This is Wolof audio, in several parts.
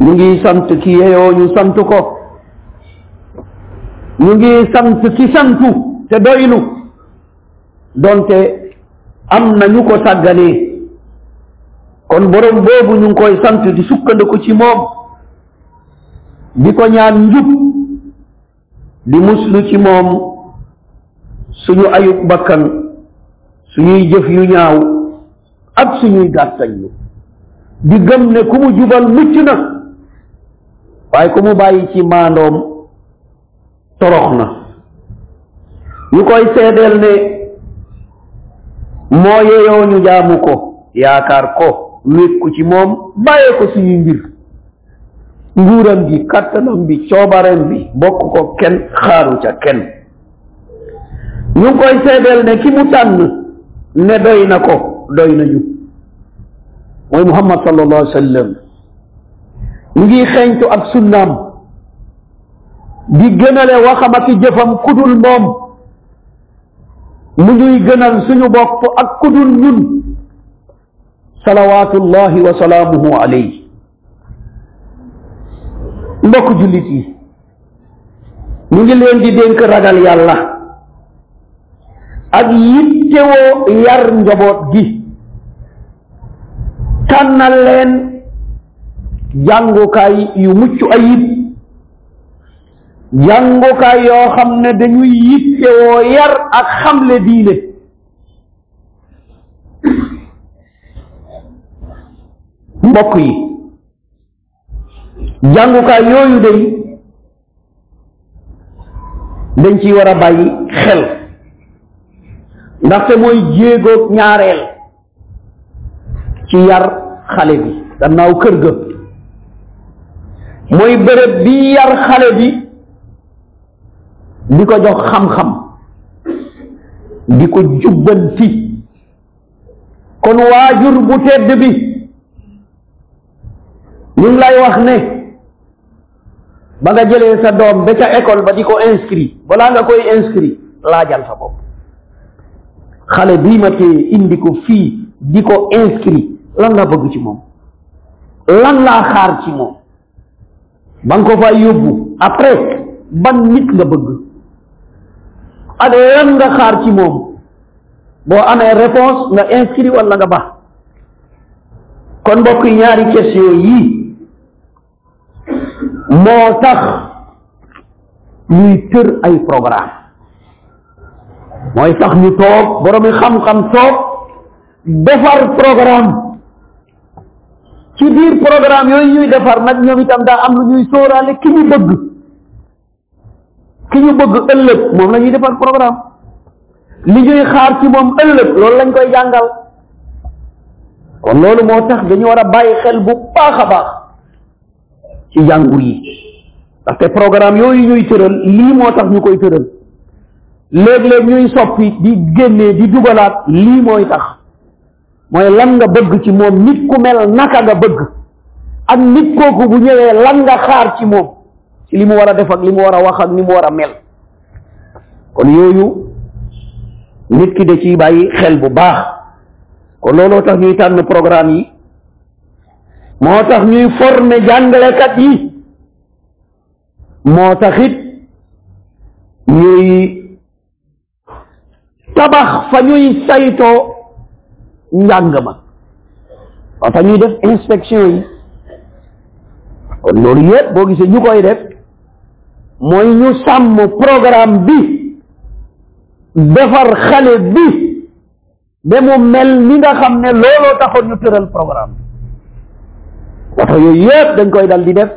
ñu ngi sant ki yeyoo ñu sant ko ñu ngi sant ki santu te doylu donte am na ñu ko sàgganee kon borom boobu ñu ngi koy sant di sukkandiku ci moom di ko ñaan njub di muslu ci moom suñu ayub bakkan suñuy jëf yu ñaaw ak suñuy gàttañlu di gëm ne ku mu jubal mucc na waaye ku mu bàyyi ci maandoom torox na ñu koy seedeel ne moo yeyoo ñu jaamu ko yaakaar ko wékku ci moom bàyyee ko suñuy mbir nguuram gi kàttanam bi coobareem bi bokk ko kenn xaaru ca kenn ñu ngi koy seedeel ne ki mu tànn ne doy na ko doy nañu mooy muhammad sallallahu alayhi wa sallam ñu ngi xeeñtu ak sunnaam di gënale waxam ak i jëfam kudul moom mu ñuy gënal suñu bopp ak kudul ñun salawaatullahi wa salaamuhu alayhi mbokk jullit yi ñu ngi leen di dénk ragal yàlla ak yittewoo yar njaboot gi tànnal leen jàngukaay yu mucc ayib jàngukaay yoo xam ne dañuy yittewoo yar ak xamle diine mbokk yi jàngukaay yooyu day dañ ciy war a bàyyi xel ndaxte mooy jéegoog ñaareel ci yar xale bi gannaaw kër ga mooy bërëb bi yar xale bi di ko jox xam-xam di ko jubbanti kon waajur bu tedd bi ñu ngi lay wax ne ba nga jëlee sa doom ba ca école ba di ko inscrit balaa nga koy inscrit laajal sa bopp xale bii ma tee indi ko fii di ko inscrit lan laa bëgg ci moom lan laa xaar ci moom ba nga ko fa yóbbu après ban nit nga bëgg ak lan nga xaar ci moom boo amee réponse nga inscrit wala nga baax kon mbokk yi ñaari question yii moo tax ñuy tër ay programme mooy tax ñu toog boromi xam-xam toog defar programme ci biir programme yooyu ñuy defar nag ñoom itam daa am lu ñuy sóoraale ki ñu bëgg ki ñu bëgg ëllëg moom la ñuy defar programme li ñuy xaar ci moom ëllëg loolu lañ koy jàngal kon loolu moo tax dañu war a bàyyi xel bu baax a baax ci jàngu yi ndaxte programme yooyu ñuy tëral lii moo tax ñu koy tëral léeg-léeg ñuy soppi di génnee di dugalaat lii mooy tax mooy lan nga bëgg ci moom nit ku mel naka nga bëgg ak nit kooku bu ñëwee lan nga xaar ci moom ci li mu war a def ak li mu war a wax ak ni mu war a mel kon yooyu nit ki da ciy bàyyi xel bu baax kon looloo tax ñuy tànn programme yi moo tax ñuy former jàngalekat yi moo taxit ñuy tabax fa ñuy saytoo njàng ma waa fa ñuy def inspection yi kon loolu yëpp boo gisee ñu koy def mooy ñu sàmm programme bi defar xale bi ba mu mel ni nga xam ne looloo taxoon ñu tëral programme bi wata yooyu yëpp dañ koy dal di def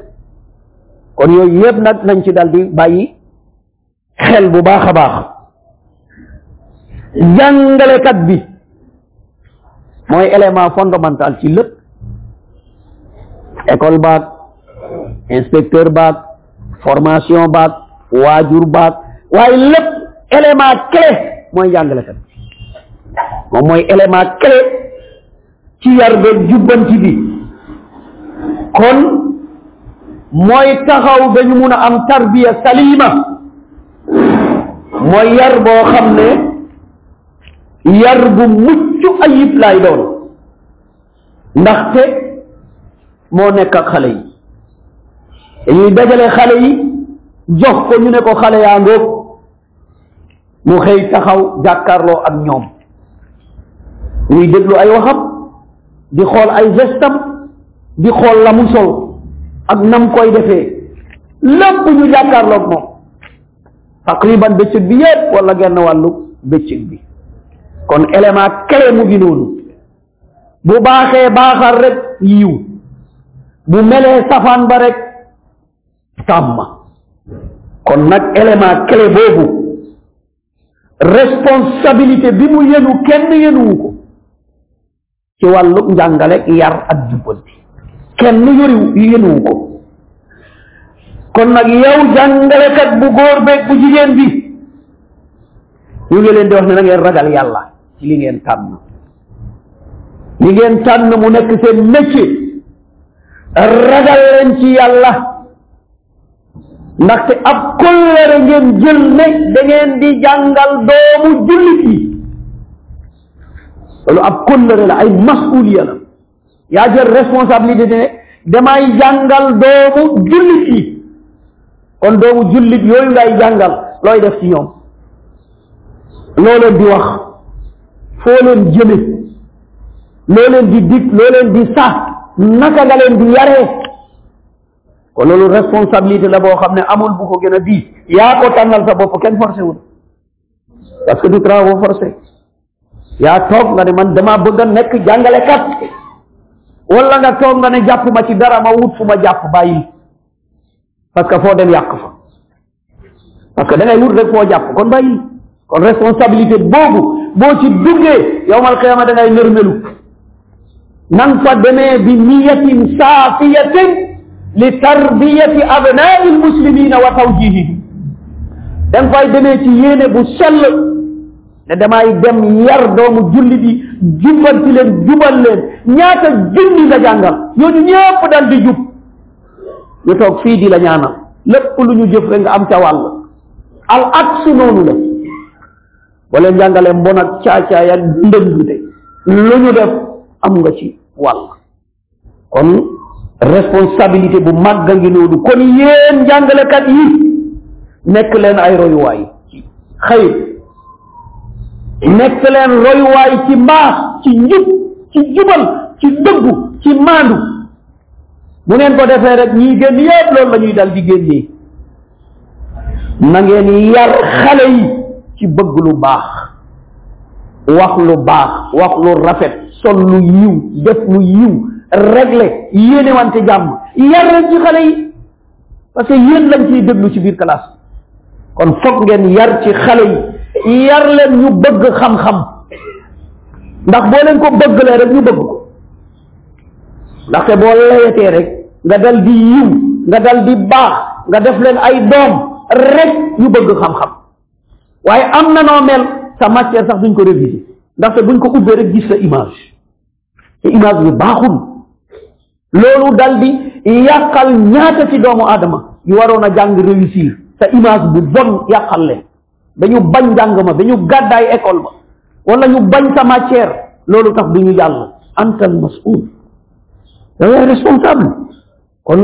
kon yooyu yëpp nag nañ ci dal di bàyyi xel bu baax a baax jàngalekat bi mooy élément fondamental ci lépp école baag inspecteur baag formation baag waajur baag waaye lépp élément clé mooy jàngalekat bi moom mooy élément clé ci yar beeg jubbanti bi kon mooy taxaw ba ñu mun a am tarbiya salima mooy yar boo xam ne yar bu mucc ayib lay doon ndaxte moo nekk ak xale yi dañuy dajale xale yi jox ko ñu ne ko xale yaa ngoog mu xëy taxaw jàkkaarloo ak ñoom muy déglu ay waxam di xool ay gestam di xool la mu sol ak nam koy defee lépp ñu jàkkaarloog moom taqriban bëccëg bi yépp wala genn wàllu bëccëg bi kon élément clé mu ngi noonu bu baaxee baaxal rek yiw bu melee safaan ba rek tàmm kon nag élément clé boobu responsabilité bi mu yenu kenn yenuwu ko ci wàllu njàngale yar ak jubbanti kenn yoriwu yenuwu ko kon nag yow jàngalekat bu góor beeg bu jigéen bi ñu ngi leen di wax ne na ngeen ragal yàlla ci li ngeen tànn li ngeen tànn mu nekk seen métier ragal leen ci yàlla ndaxte ab kóllëre ngeen jël ne da ngeen di jàngal doomu jullit yi loolu ab kóllëre la ay masuliya la yaa jël responsabilité ne damay jàngal doomu jullit yi kon doomu jullit yooyu ngay jàngal looy def ci ñoom loo leen di wax foo leen jëme loo leen di dig loo leen di sax naka nga leen di yaree kon loolu responsabilité la boo xam ne amul bu ko gën a di yaa ko tànnal sa bopp kenn forcé wul parce que du travaux forcé yaa toog nga ne man dama bëgg a nekk jàngalekat wala nga toog nga ne jàpp ma ci dara ma wut fu ma jàpp bàyyi parce que foo dem yàq fa parce que da ngay wut rek foo jàpp kon bàyyi kon responsabilité boobu boo ci duggee yowmal qiyaama da ngay nërmelu nan fa demee bi niyatin saafiyatin li tarbiyati abnaai lmuslimina wa tawjihihim da nga fay demee ci yéene bu sell ne damay dem yar doomu julli bi jubbanti leen jubal leen ñaata junni nga jàngal ñooñu ñëpp dal di jub ñu toog fii di la ñaanal lépp lu ñu jëf rek nga am ca wàll al aks noonu la wala njàngale mbon ak caacaay ak ndëng de lu ñu def am nga ci wàll kon responsabilité bu màgg a ngi noonu kon yéen njàngalekat yi nekk leen ay royuwaay xëy nekk leen royuwaay ci mbaax ci njub ci jubal ci dëggu ci maandu bu ngeen ko defee rek ñiy génn yëpp loolu la ñuy dal di génnee na ngeen yar xale yi ci bëgg lu baax wax lu baax wax lu rafet sol lu yiw def lu yiw régler yéene wante jàmm yar leen ci xale yi parce que yéen lañ ciy déglu ci biir classe kon foog ngeen yar ci xale yi yar leen ñu bëgg xam-xam ndax boo leen ko bëggalee rek ñu bëgg ko ndaxte boo layatee rek nga dal di yiw nga dal di baax nga def leen ay doom rek ñu bëgg xam-xam waaye am na noo mel sa matière sax duñ ko réviser ndaxte buñ ko ubbee rek gis sa image te image bi baaxul loolu dal di yàqal ñaata ci doomu aadama yu waroon a jàng réussir te image bu bon yàqal leen dañu bañ njàng ma dañu gàddaay école ba wala ñu bañ sa matière loolu tax du ñu jàll antal mas'ul yow yaay responsable kon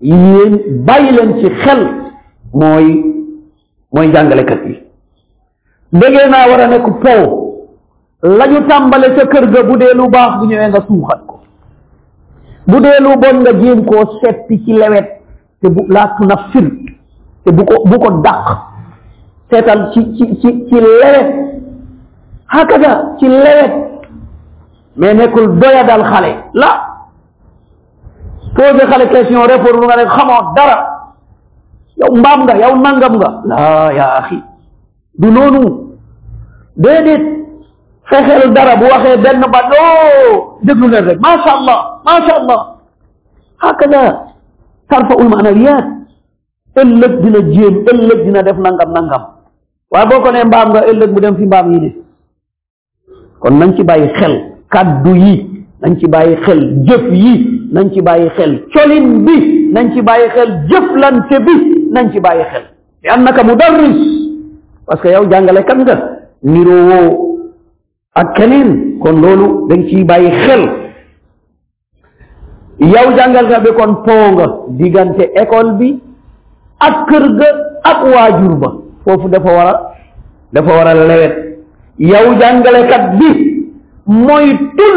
yéen bàyyi leen ci xel mooy mooy jàngalekat yi dégee naa war a nekk pow la ñu tàmbale ca kër ga bu dee lu baax bu ñëwee nga suuxat ko bu dee lu bon nga jéem koo seppi ci lewet te bu laa tunafir te bu ko bu ko dàq seetal ci ci ci ci lewet hakada ci lewet mais nekkul doya dal xale la posé xale question répondre nga rek xamoo dara yow mbaam nga yow nangam nga laa yaa axi du noonu déedéet fexeel dara bu waxee benn ba doo déglu leen rek macha allah macha allah hakada tarfa ul maanawiyaat ëllëg dina jéem ëllëg dina def nangam nangam waaye boo ko nee mbaam nga ëllëg mu dem fi mbaam yi ne kon nañ ci bàyyi xel kàddu yi nañ ci bàyyi xel jëf yi nañ ci bàyyi xel colin bi nañ ci bàyyi xel jëflante bi nañ ci bàyyi xel li annaka mudarris parce que yow jàngale kan nga niroo ak keneen kon loolu dañ ciy bàyyi xel yow jàngalkat bi kon poo nga diggante école bi ak kër ga ak waajur ba foofu dafa war a dafa war a lewet yow jàngalekat bi mooy tul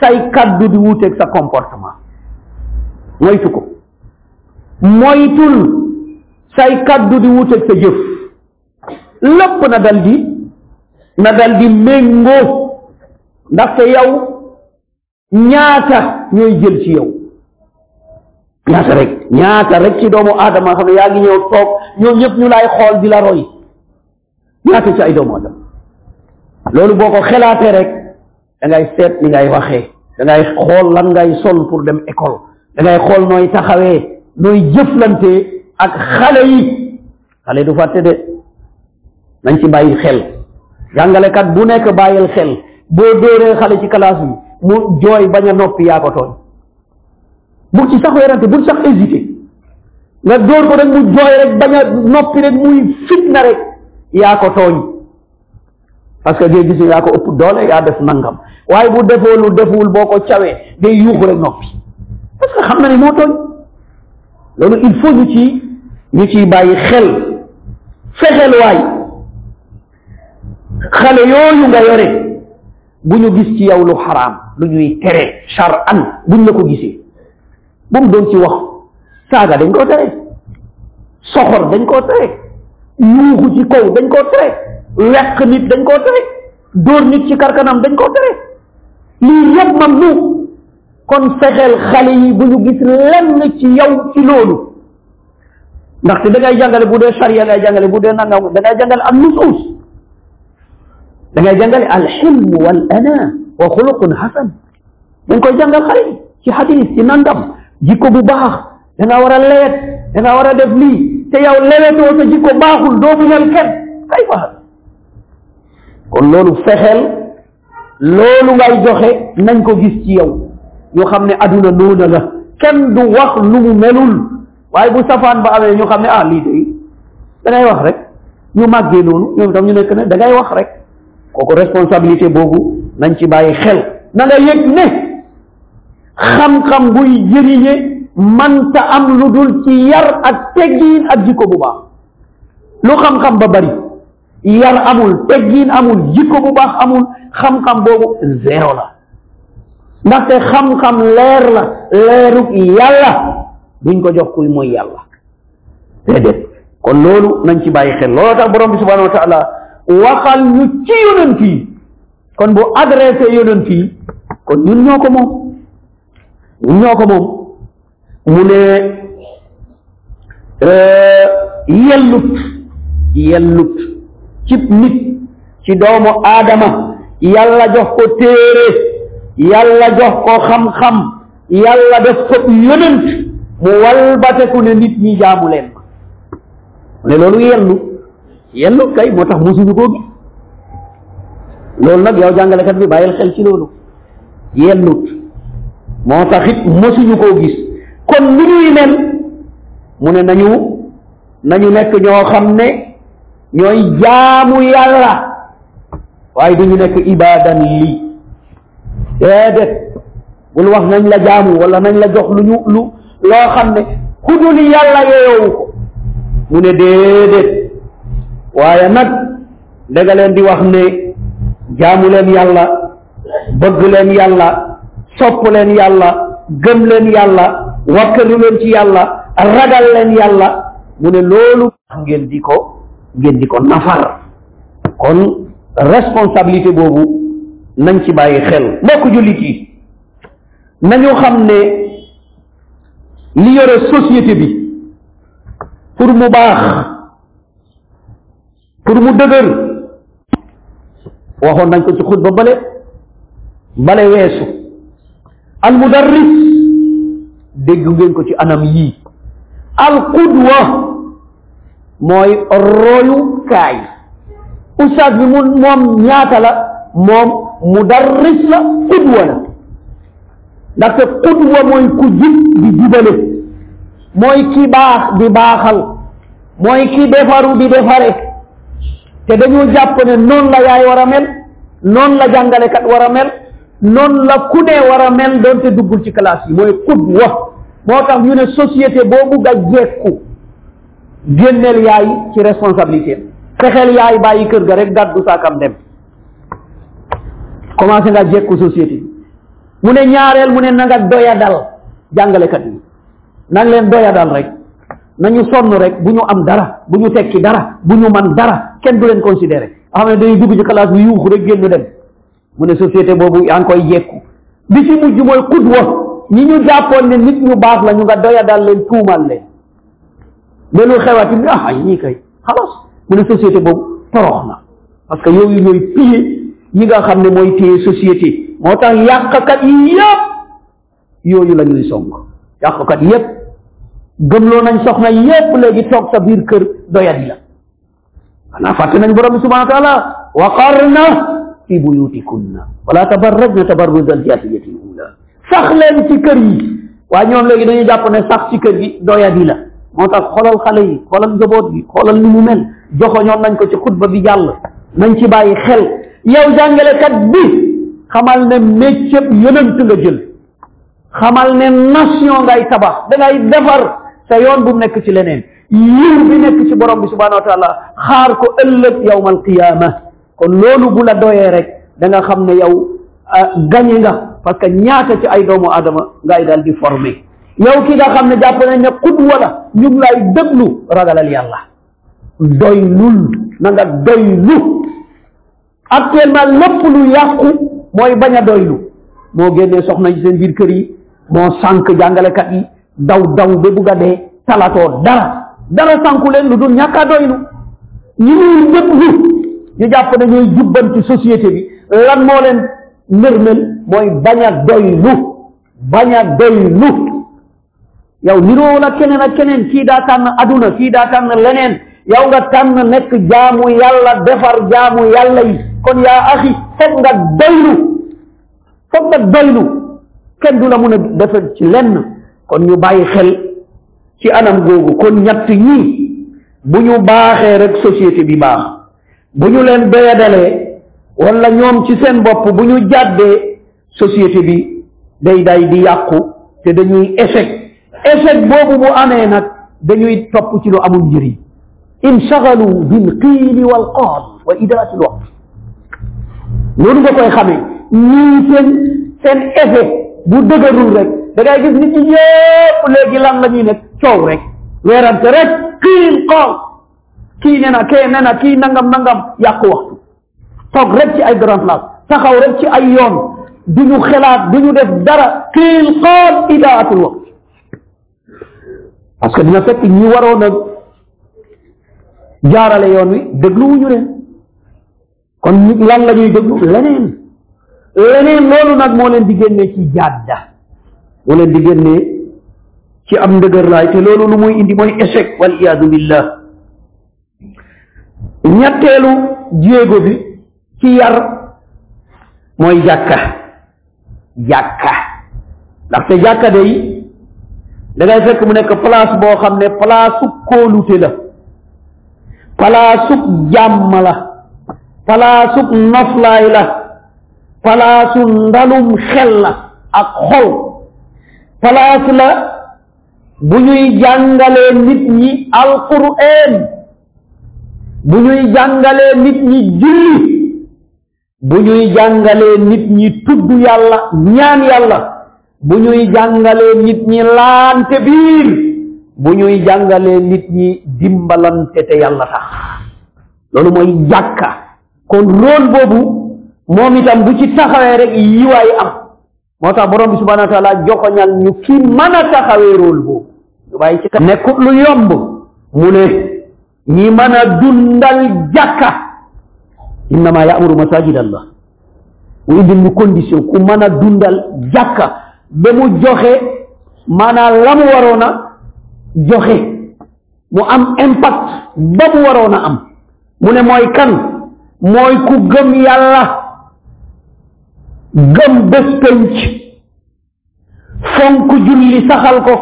say kaddu di wuuteeg sa comportement moytu ko moytul say kaddu di wuuteeg sa jëf lépp na dal di na dal di méngoo ndaxte yow ñaata ñooy jël ci yow ñaata rek ñaata rek ci doomu aadama xam ne yaa ngi ñëw toog ñoom ñëpp ñu laay xool di la roy ñaata ci ay doomu aadama loolu boo ko xelaatee rek da ngay seet ni ngay waxee da ngay xool lan ngay sol pour dem école da ngay xool nooy taxawee nooy jëflante ak xale yi xale du fàtte de nañ ci bàyyi xel jàngalekat bu nekk bàyyil xel boo dóoree xale ci classe bi mu jooy bañ a noppi yaa ko tooñ bu ci sax werante bu sax hésité nga dóor ko rek mu jooy rek bañ a noppi rek muy fitna rek yaa ko tooñ parce que ngay gis yaa ko ëpp doole yaa def nangam waaye bu defoo lu defuwul boo ko cawee day yuuxu rek noppi parce que xam na ni moo tooñ loolu il faut ñu ci ñu ciy bàyyi xel fexeel waay xale yooyu nga yore bu ñu gis ci yow lu xaraam lu ñuy tere charan buñ la ko gisee bu mu doon ci wax saaga dañ koo tere soxor dañ koo tere yuuxu ci kaw dañ koo tere weq nit dañ koo tere dóor nit ci karkanam dañ koo tere lii yëpp mam nu kon fexeel xale yi bu ñu gis lenn ci yow ci loolu ndaxte da ngay jàngale bu dee charia ngay jàngale bu dee nangam da ngay jàngale am nusuus da ngay jàngale alxilm wal ana wa xuluqun xasan dañ koy jàngal xale yi ci hadis ci nangam jikko bu baax da nga war a leet da nga war a def lii te yow lewetoo sa jikko baaxul doo muñal kenn kay fa kon loolu fexeel loolu ngay joxe nañ ko gis ci yow ñu xam ne aduna noona la kenn du wax lu mu melul waaye bu safaan ba amee ñu xam ne ah lii de da ngay wax rek ñu màggee noonu ñoom tam ñu nekk ne da ngay wax rek kooku responsabilité boobu nañ ci bàyyi xel na nga yëg ne xam-xam buy jëriñe manta am lu dul ci yar ak teggiin ak jikko bu baax lu xam-xam ba bari yar amul teggiin amul jikko bu baax amul xam-xam boobu zéro la ndaxte xam-xam leer la leeruk yàlla duñ ko jox kuy mooy yàlla déedéet kon loolu nañ ci bàyyi xel looloo tax borom bi subhanahu wa taala waxal ñu ci yonent yi kon bu adressé yonent yi kon ñun ñoo ko moom ñun ñoo ko moom mu ne euh, yellut yellut cib nit ci doomu aadama yàlla jox ko téere yàlla jox ko xam-xam yàlla def ko yonent mu walbateku ne nit ñi jaamu leen ma ne loolu yennu yennu kay moo tax musuñu koo gis loolu nag yow jàngalekat bi bàyyil xel ci loolu yennut moo tax it mosuñu koo gis kon lu ñuy mel mu ne nañu nañu nekk ñoo xam ne ñooy jaamu yàlla waaye duñu nekk ibadan lii déedéet bul wax nañ la jaamu wala nañ la jox lu ñu lu loo xam ne ku dul yàlla yeyowu ko mu ne déedéet waaye nag danga leen di wax ne jaamu leen yàlla bëgg leen yàlla sopp leen yàlla gëm leen yàlla wakkalu leen ci yàlla ragal leen yàlla mu ne loolu ngeen di ko ngeen di ko nafar kon responsabilité boobu nañ ci bàyyi xel mbokk jullit yi nañu xam ne li yore société bi pour mu baax pour mu dëgër waxoon nañ ko ci xutba bale bale weesu al mudarris dégg ngeen ko ci anam yii al qudwa mooy royu kaay ustaas bi mu moom ñaata la moom mudarris la qudwa la ndaxte qudwa mooy ku jub di jubale mooy ki baax di baaxal mooy ki defaru di defare te dañoo jàpp ne noonu la yaay war a mel noonu la jàngalekat war a mel noonu la ku ne war a mel doonte duggul ci classe yi mooy qudwa moo tax ñu ne société boo bugg a jekku génneel yaay ci responsabilité fexeel yaay bàyyi kër ga rek gàddu saakam dem commencé nga jekku société mu ne ñaareel mu ne na nga doya dal jàngalekat yi na nga leen doya dal rek nañu sonn rek bu ñu am dara bu ñu tekki dara bu ñu man dara kenn du leen considéré xam ne dañuy dugg ci classe bi yuuxu rek génn dem mu ne société boobu yaa ngi koy yekku bi ci mujj mooy xudwa ñi ñu jàppoon ne nit ñu baax la ñu nga doya dal leen tuumal leen ba lu xewati bi ah ñii kay xalas mu ne société boobu torox na parce que yooyu ñooy pilier yi nga xam ne mooy téye société moo tax yàqkat yi yëpp yooyu la ñuy song yàqkat yëpp gëmloo nañ soxna yëpp léegi toog sa biir kër doyadi la xanaa fàtte nañ borom bi subhanahu wa taala wa qarna fi buyutikunna wala tabarrajna tabarruj al jahiliyati al ula sax leen ci kër yi waa ñoom léegi dañuy jàpp ne sax ci kër gi doyadi la moo tax xoolal xale yi xoolal njaboot gi xoolal ni mu mel joxoñoon nañ ko ci xutba bi jàll nañ ci bàyyi xel yow jàngalekat bi xamal ne méccëb yonent nga jël xamal ne nation ngay tabax da ngay defar sa yoon bu nekk ci leneen yiw bi nekk ci borom bi subhanahu wa taala xaar ko ëllëg yawmal qiyaama kon loolu bu la doyee rek da nga xam ne yow ah, gañe nga parce que ñaata ci ay doomu aadama ngay daal di formé yow ki nga xam ne jàpp nañ ne xudwa la ñu ngi lay déglu ragalal yàlla doy lul na nga doy lu actuellement lépp lu yàqu mooy bañ a doylu moo génnee soxna ci seen biir kër yi moo sànq jàngalekat yi daw daw ba bugg a dee talatoo dara dara sànku leen lu dul ñàkk a doylu ñi ñuy déglu ñu jàpp ne ñooy jubbanti société bi lan moo leen nërmel mooy bañ a doylu bañ a doylu yow niroo la keneen ak keneen kii daa tànn aduna kii daa tànn leneen yow nga tànn nekk jaamu yàlla defar jaamu yàlla yi kon yaa axi foog nga doylu foog nga doylu kenn du la mun a defal ci lenn kon ñu bàyyi xel ci anam googu kon ñett ñii bu ñu baaxee rek société bi baax bu ñu leen doyadalee wala ñoom ci seen bopp bu ñu jàddee société bi day day di yàqu te dañuy échec échec boobu bu amee nag dañuy topp ci lu amul njëriñ inshagalu bil qiili wal qaal wa idaati l waqt loolu nga koy xamee ñii seen seen effet bu dëgërul rek da ngay gis nit ñi yëpp léegi lan la ñuy nekk coow rek weerante rek qiil qaal kii nee na kee nee na kii nangam nangam yàqu waxtu toog rek ci ay grand place taxaw rek ci ay yoon du ñu xelaat du ñu def dara xiil xool idaatul waqt parce que dina fekk ñi waroon a jaarale yoon wi dégluwuñu leen kon nit lan la ñuy déglu leneen leneen loolu nag moo leen di génnee ci jàdda moo leen di génnee ci am ndëgër laay te loolu lu muy indi mooy échec wal iyaadu billah ñetteelu jéego bi ci yar mooy jàkka jàkka ndaxte jàkka day da ngay fekk mu nekk place boo xam ne place kóolute la place jàmm la place noflaay la place ndalum xel la ak xol place la bu ñuy jàngalee nit ñi alquran bu ñuy jàngalee nit ñi julli bu ñuy jàngalee nit ñi tudd yàlla ñaan yàlla bu ñuy jàngalee nit ñi laante biir bu ñuy jàngalee nit ñi dimbalante te yàlla tax loolu mooy jàkka kon rôle boobu moom itam bu ci taxawee rek yiwaay am moo tax borom bi subhanahu wa taala joxoñal ñu ki mën a taxawee rôle boobu ñu bàyyi ci kanam nekkut lu yomb mu ne ñi mën a dundal jàkka innama yaamuru masajid allah mu indil ñu condition ku mën a dundal jàkka ba mu joxe maanaam la mu waroon a joxe mu am impact ba mu waroon a am mu ne mooy kan mooy ku gëm yàlla gëm bés penc fonk julli saxal ko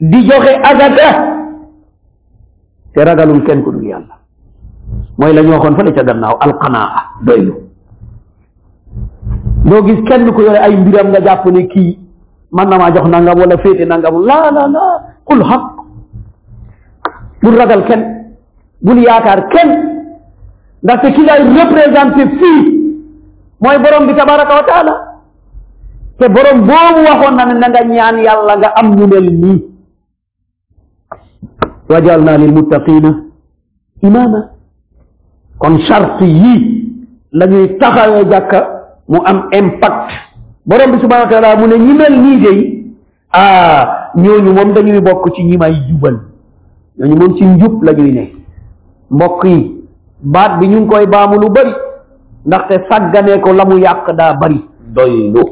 di joxe agata te ragalul kenn ku dul yàlla mooy la ñu waxoon fële ca gannaaw alqanaa doylu doo gis kenn ku yore ay mbiram nga jàpp ne kii man na maa jox nangam wala féete nangam laa laa laa qul xaq bul ragal kenn bul yaakaar kenn ndaxte ki ngay représenté fii mooy borom bi tabaraka wa taala te borom boobu waxoon na ne na nga ñaan yàlla nga am ñu mel nii wajalna lil muttaqina imaama kon charte yii la ñuy taxawee jàkka mu am impact borom bi subhanahu wa taala mu ne ñi mel nii day ah ñooñu moom dañuy bokk ci ñi may jubal ñooñu moom ci njub la ñuy ne mbokk yi baat bi ñu ngi koy baamu lu bari ndaxte sàgganee ko la mu yàq daa bari doylu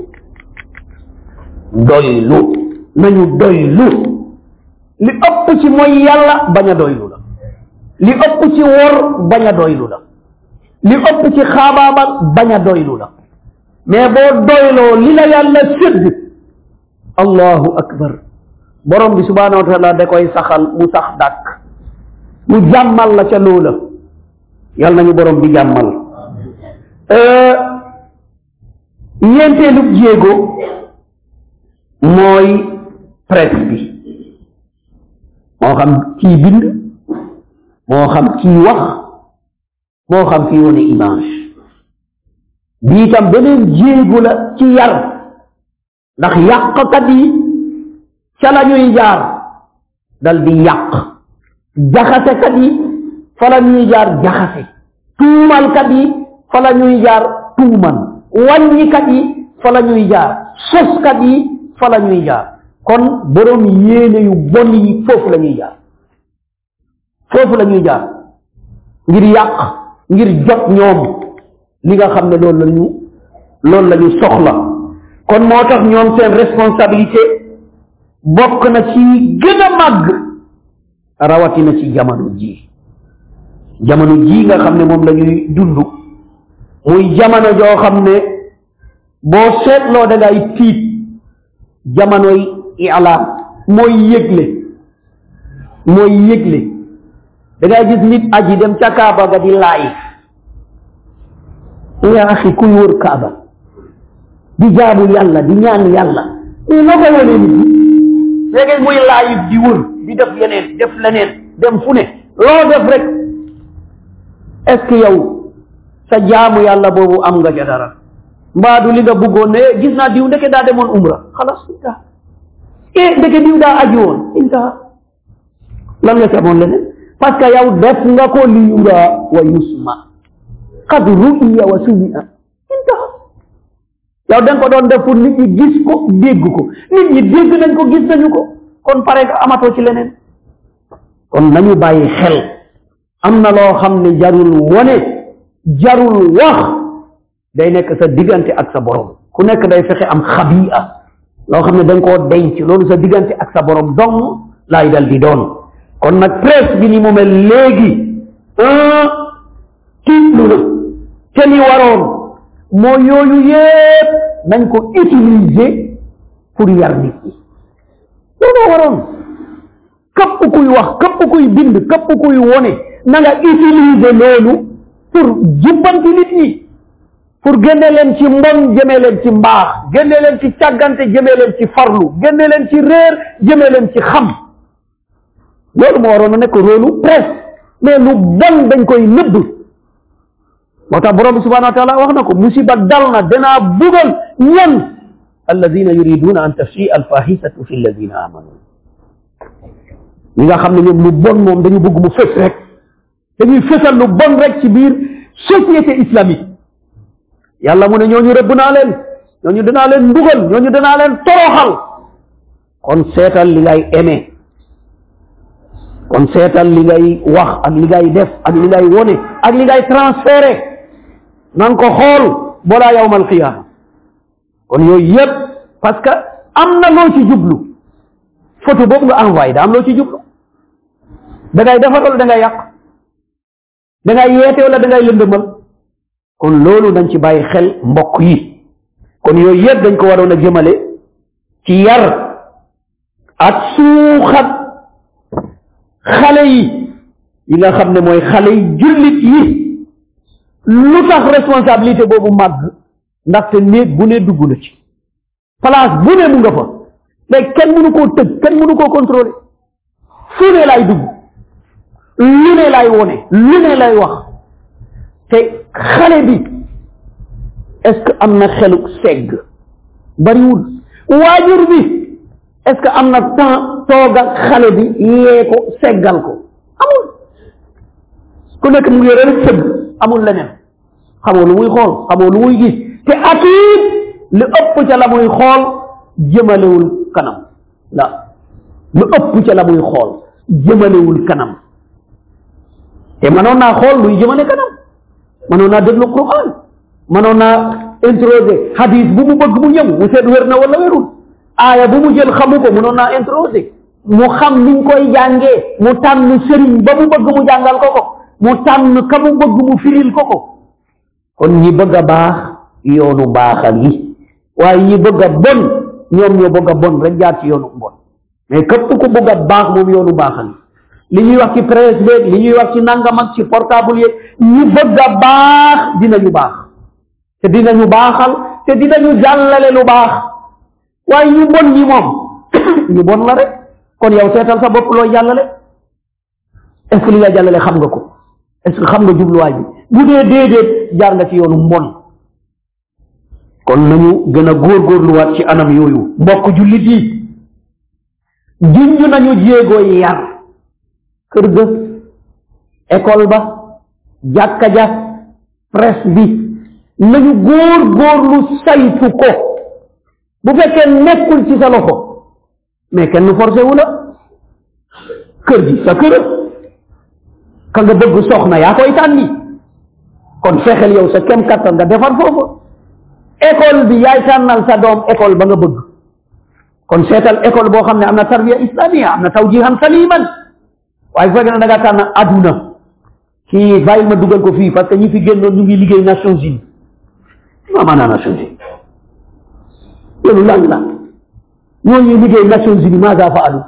doylu nañu doylu li ëpp ci mooy yàlla bañ a doylu la li ëpp ci wor bañ a doylu la li ëpp ci xaabaabal bañ a doylu la mais boo doyloo li la yàlla sédd allahu akbar borom bi subhanahu wa taala da koy saxal mu sax dàkk mu jàmmal la ca loola yàlla nañu borom bi jàmmal euh, ñeenteelu jéego mooy prêtre bi moo xam kii bind moo xam kii wax moo xam kii wane image bii tam beneen jéegu la ci yar ndax yàqkat yi ca la ñuy jaar dal di yàq jaxasekat yi fa la ñuy jaar jaxase tuumalkat yi fa la ñuy jaar tuumal wàññikat yi fa la ñuy jaar soskat yi fa la ñuy jaar kon borom yéene yu bon yi foofu la ñuy jaar foofu la ñuy jaar ngir yàq ngir jot ñoom li nga xam ne loolu la ñu loolu la ñu soxla kon moo tax ñoom seen responsabilité bokk na ci gën a màgg rawatina ci jamono ji jamono ji nga xam ne moom la ñuy dund muy jamono joo xam ne boo seetloo da ngay tiit jamonoy ilaam mooy yëgle mooy yëgle da ngay gis nit aji dem ca kaaba ga di laay yaa axi kuy wër kaaba di jaamu yàlla di ñaan yàlla mais loo koy wane nit ñi léegi muy laay di wër di def yeneen def leneen dem fu ne loo def rek est-ce que yow sa jaamu yàlla boobu am nga ca dara mbaa du li nga bëggoon ne gis naa diw ndeke daa demoon umra xalaas intaha eh ndeke diw daa aji woon intaha lan nga ci amoon leneen parce que yow def nga ko li yura wa yusma qad ru'iya wa sumi'a intaha yow da nga ko doon def pour nit ñi gis ko dégg ko nit ñi dégg nañ ko gis nañu ko kon pare nga amatoo ci leneen kon nañu bàyyi xel am na loo xam ne jarul wone jarul wax day nekk sa diggante ak sa borom ku nekk day fexe am xabiya loo xam ne dañ koo denc loolu sa diggante ak sa borom dong laay dal di doon kon nag presse bi ni mu mel léegi ah tiitlu na te li waroon moo yooyu yépp nañ ko utiliser pour yar nit ñi loolu waroon képp kuy wax képp kuy bind képp kuy wone na nga utiliser loolu pour jubbanti nit ñi pour génne leen ci mbon jëmee leen ci mbaax génne leen ci càggante jëmee leen ci farlu génne leen ci réer jëmee leen ci xam loolu moo waroon a nekk rôlu presse mais lu bon dañ koy nëbb moo tax borom bi subhanahu wa taala wax na ko musiba dal na danaa bugal ñan alladina yuriduna an tafsi alfahisatu fi alladina amanu ñi nga xam ne ñoom lu bon moom dañu bëgg mu fës rek dañuy fësal lu bon rek ci biir société islamique yàlla mu ne ñooñu rëbb naa leen ñooñu danaa leen mbugal ñooñu danaa leen toroxal kon seetal li ngay aimé kon seetal li ngay wax ak li ngay def ak li ngay wone ak li ngay transféré na nga ko xool balaa yawmal qiyaama kon yooyu yëpp parce que am na loo ci jublu photo boobu nga envoyé da am loo ci jublu da ngay defar wala da ngay yàq da ngay yeete wala da ngay lëndëmal kon loolu dañ ci bàyyi xel mbokk yi kon yooyu yëpp dañ ko waroon a jëmale ci yar ak suuxat xale yi yi nga xam ne mooy xale yi jullit yi lu tax responsabilité boobu màgg ndaxte néeg bu ne dugg na ci place bu ne mu nga fa mais kenn mënu koo tëj kenn mënu koo contrôler fu ne laay dugg lu ne laay wone lu ne lay wax te xale bi est-ce que am na xelu segg bariwul waajur bi est-ce que am na temps toog ak xale bi yee ko seggal ko amul ku nekk mu ngi rek sëgg amul leneen xamoo lu muy xool xamoo lu muy gis te akiid li ëpp ca la muy xool jëmalewul kanam la lu ëpp ca la muy xool jëmalewul kanam te mënoon naa xool luy jëmale kanam mënoon naa déglu Qur'an mënoon naa introsé hadis bu mu bëgg mu ñëw mu seet wér na wala wérul aaya bu mu jël xamu ko mënoon naa introsé mu xam niñ koy jàngee mu tànn sëriñ ba mu bëgg mu jàngal ko ko mu tànn ka mu bëgg mu firil ko ko kon ñi bëgg a baax yoonu baaxal yi waaye ñi bëgg a bon ñoom ñoo bëgg a bon rek jaar ci yoonu bon mais képp ku bëgg a baax moom yoonu baaxal yi li ñuy wax ci presse beeg li ñuy wax ci nangam ak ci portable yeeg ñu bëgg a baax dinañu baax te dinañu baaxal te dinañu jàllale lu baax waaye ñu bon ñi moom ñu bon la rek kon yow seetal sa bopp looy jàllale est-ce que li nga jàllale xam nga ko est-ce que xam nga jubluwaay bi bu dee déedéet jaar nga ci yoonu mbon kon nañu gën a góorgóorluwaat ci anam yooyu mbokk jullit yi junj nañu jéego yi yar kër ga école ba jàkka ja presse bi nañu góor góorlu saytu ko bu fekkee nekkul ci sa loxo mais kenn forcé wu la kër gi sa kër ka nga bëgg soxna yaa koy tànni kon fexeel yow sa kem kattan nga defar foofu école bi yaay tànnal sa doom école ba nga bëgg kon seetal école boo xam ne am na tarbiya islamia am na tawjihan saliman waaye bu fekkee ne da nga tànn aduna kii bàyyi ma dugal ko fii parce que ñi fi génnoon ñu ngi liggéey Nations Unies ma maanaa Nations Unies loolu lan la ñooñu liggéey Nations Unies maada faalu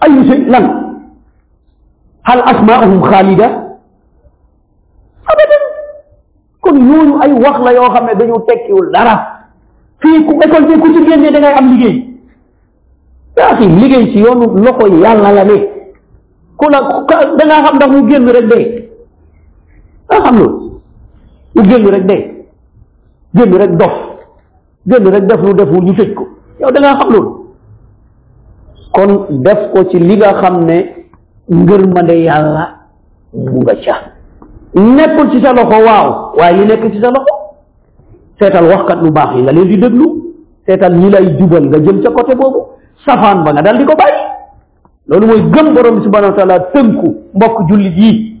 ayu shay lan hal asmaahum xaalida kon yooyu ay wax la yoo xam ne dañu tekkiwul dara fii ku école bi ku ci génnee da ngay am liggéey yaa fi liggéey ci yoonu loxo yàlla la ne ku la da ngaa xam ndax mu génn rek dee nga xam loolu mu génn rek dee génn rek dof génn rek def lu deful ñu tëj ko yow da ngaa xam loolu kon def ko ci li nga xam ne ngërmande yàlla mu nga ca nekkul ci sa loxo waaw waaye li nekk ci sa loxo seetal waxkat lu baax yi nga leen di déglu seetal ñi lay jubal nga jëm ca côté boobu safaan ba nga dal di ko bàyyi loolu mooy gëm borom bi subhanahu wa taala tënku mbokk jullit yi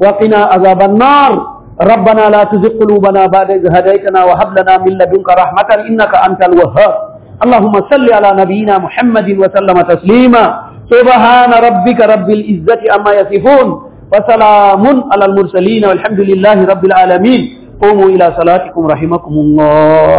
وقنا عذاب النار ربنا لا تزغ قلوبنا بعد إذ هديتنا وهب لنا من لدنك رحمة إنك أنت الوهاب اللهم صل على نبينا محمد وسلم تسليما سبحان ربك رب العزة أما يصفون وسلام على المرسلين والحمد لله رب العالمين قوموا إلى صلاتكم رحمكم الله